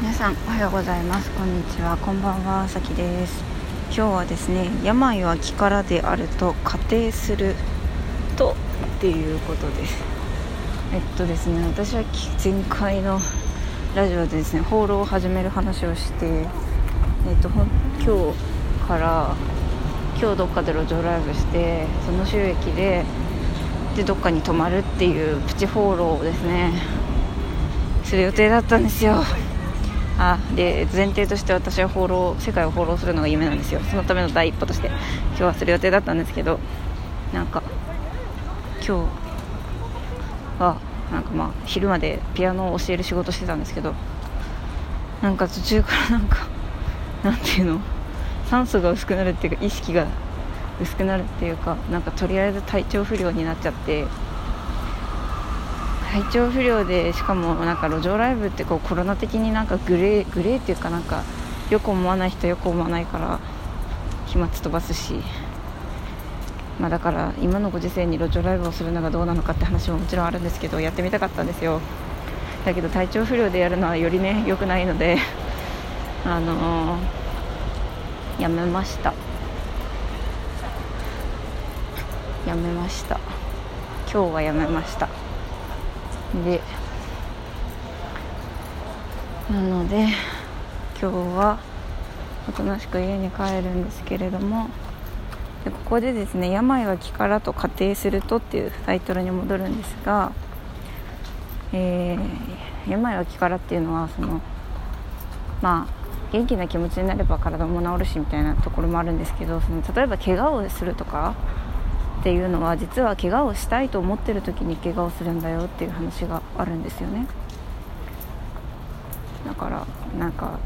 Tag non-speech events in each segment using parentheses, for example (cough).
皆さんおはようございます。こんにちは。こんばんはさきです。今日はですね病は気からであると仮定するとっていうことです。えっとですね私は前回のラジオでですね放浪を始める話をしてえっと今日から今日どっかで路上ライブしてその収益ででどっかに泊まるっていうプチ放浪をですねする予定だったんですよ。あで前提として私は放浪世界を放浪するのが夢なんですよ。そのための第一歩として今日はする予定だったんですけどなんか今日はなんかまあ昼までピアノを教える仕事してたんですけどなんか途中からなんかなんていうの酸素が薄くなるっていうか意識が薄くなるっていうかなんかとりあえず体調不良になっちゃって体調不良でしかもなんか路上ライブってこうコロナ的になんかグレーグレーっていうかなんかよく思わない人よく思わないから飛沫飛ばすし。まあだから今のご時世に路上ライブをするのがどうなのかって話ももちろんあるんですけどやってみたかったんですよ。だけど体調不良でやるのはよりね (laughs) 良くないので (laughs) あのー、やめました。やめました。今日はやめました。でなので今日はおとなしく家に帰るんですけれどもでここでですね「病は気からと仮定すると」っていうタイトルに戻るんですが、えー、病は気からっていうのはそのまあ元気な気持ちになれば体も治るしみたいなところもあるんですけどその例えば怪我をするとかっていうのは実は怪我をしたいと思ってる時に怪我をするんだよっていう話があるんですよね。だからなんか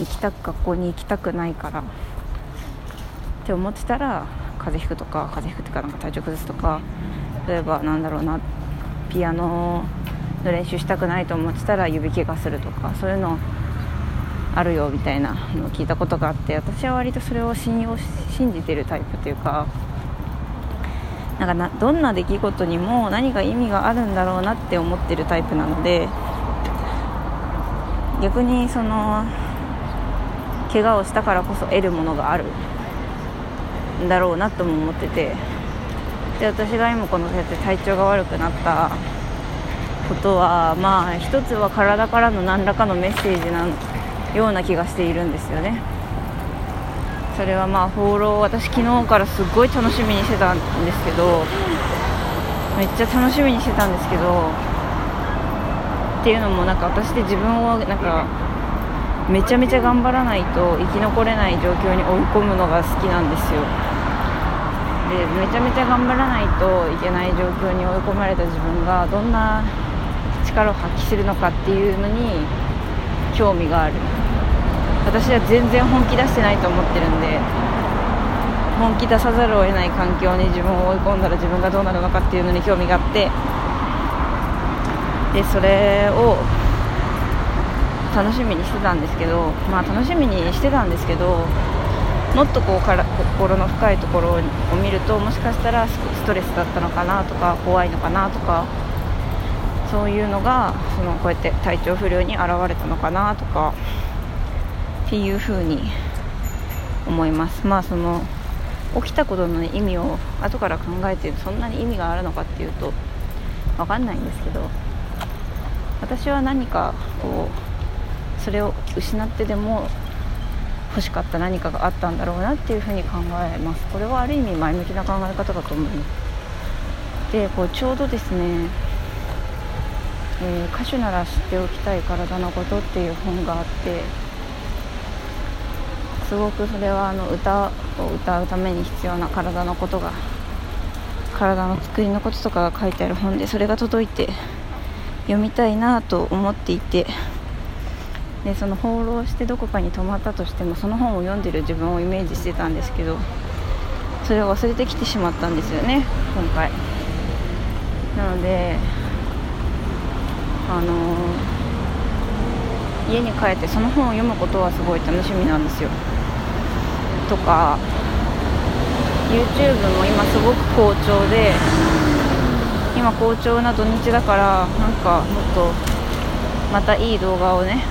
行きたく学校に行きたくないから。って思ってたら風邪ひくとか風邪ひくっていうかなんか体調崩すとか例えばなんだろうなピアノの練習したくないと思ってたら指怪我するとかそういうのあるよみたいなのを聞いたことがあって私は割とそれを信用信じてるタイプというかなんかなどんな出来事にも何か意味があるんだろうなって思ってるタイプなので逆にその怪我をしたからこそ得るものがあるんだろうなとも思っててで私が今このそうやって体調が悪くなったことはまあ一つは体からの何らかのメッセージなような気がしているんですよね。それはまあ放浪私昨日からすっごい楽しみにしてたんですけどめっちゃ楽しみにしてたんですけどっていうのもなんか私で自分をなんかめちゃめちゃ頑張らないと生き残れない状況に追い込むのが好きなんですよ。でめちゃめちゃ頑張らないといけない状況に追い込まれた自分がどんな力を発揮するのかっていうのに興味がある。私は全然本気出してないと思ってるんで本気出さざるを得ない環境に自分を追い込んだら自分がどうなるのかっていうのに興味があってでそれを楽しみにしてたんですけどまあ楽しみにしてたんですけどもっとこうから心の深いところを見るともしかしたらストレスだったのかなとか怖いのかなとかそういうのがそのこうやって体調不良に現れたのかなとかっていうふうに思います。まあその起きたことの意味を後から考えてそんなに意味があるのかっていうと分かんないんですけど私は何かこうそれを失ってでも欲しかった何かがあったんだろうなっていうふうに考えます。これはある意味前向きな考え方だと思いますでこうちょうどですね、えー、歌手なら知っておきたい体のことっていう本があってすごくそれはあの歌を歌うために必要な体のことが体の作りのこととかが書いてある本でそれが届いて読みたいなと思っていてでその放浪してどこかに泊まったとしてもその本を読んでる自分をイメージしてたんですけどそれを忘れてきてしまったんですよね今回。なのであのー、家に帰ってその本を読むことはすごい楽しみなんですよ。とか YouTube も今すごく好調で今好調な土日だからなんかもっとまたいい動画をね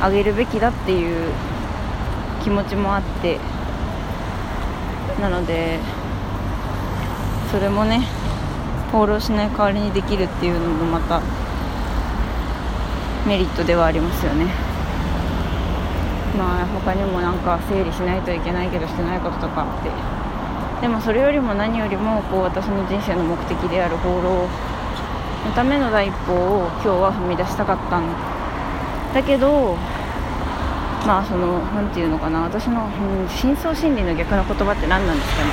あげるべきだっていう気持ちもあってなのでそれもね放浪しない代わりにできるっていうのもまたメリットではありますよね。まあ他にもなんか整理しないといけないけどしてないこととかあって。でもそれよりも何よりもこう私の人生の目的である放浪のための第一歩を今日は踏み出したかったん。だけどまあその何て言うのかな。私の、うん、深層心理の逆の言葉って何なんですかね。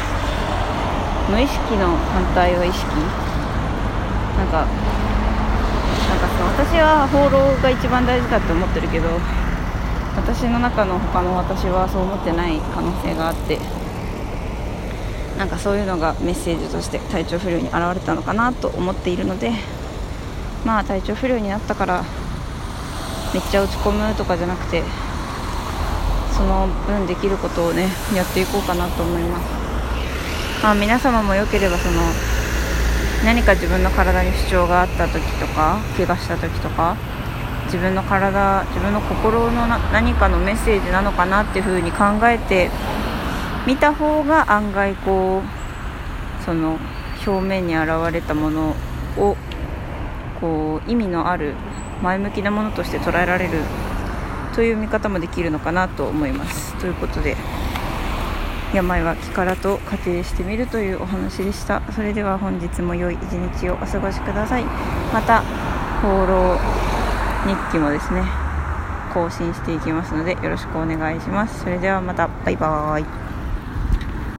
無意識の反対は意識。なんかなんかその私は放浪が一番大事だって思ってるけど私の中の他の私はそう思ってない可能性があってなんかそういうのがメッセージとして体調不良に現れたのかなと思っているのでまあ体調不良になったからめっちゃ落ち込むとかじゃなくてその分できることをねやっていこうかなと思います。まあ皆様もよければその何か自分の体に不調があった時とか怪我した時とか自分の体自分の心の何かのメッセージなのかなっていうふうに考えて見た方が案外こうその表面に現れたものをこう意味のある前向きなものとして捉えられるという見方もできるのかなと思います。ということで病は気からと仮定してみるというお話でした。それでは本日も良い一日をお過ごしください。また放浪日記もですね更新していきますのでよろしくお願いします。それではまた。バイバーイ。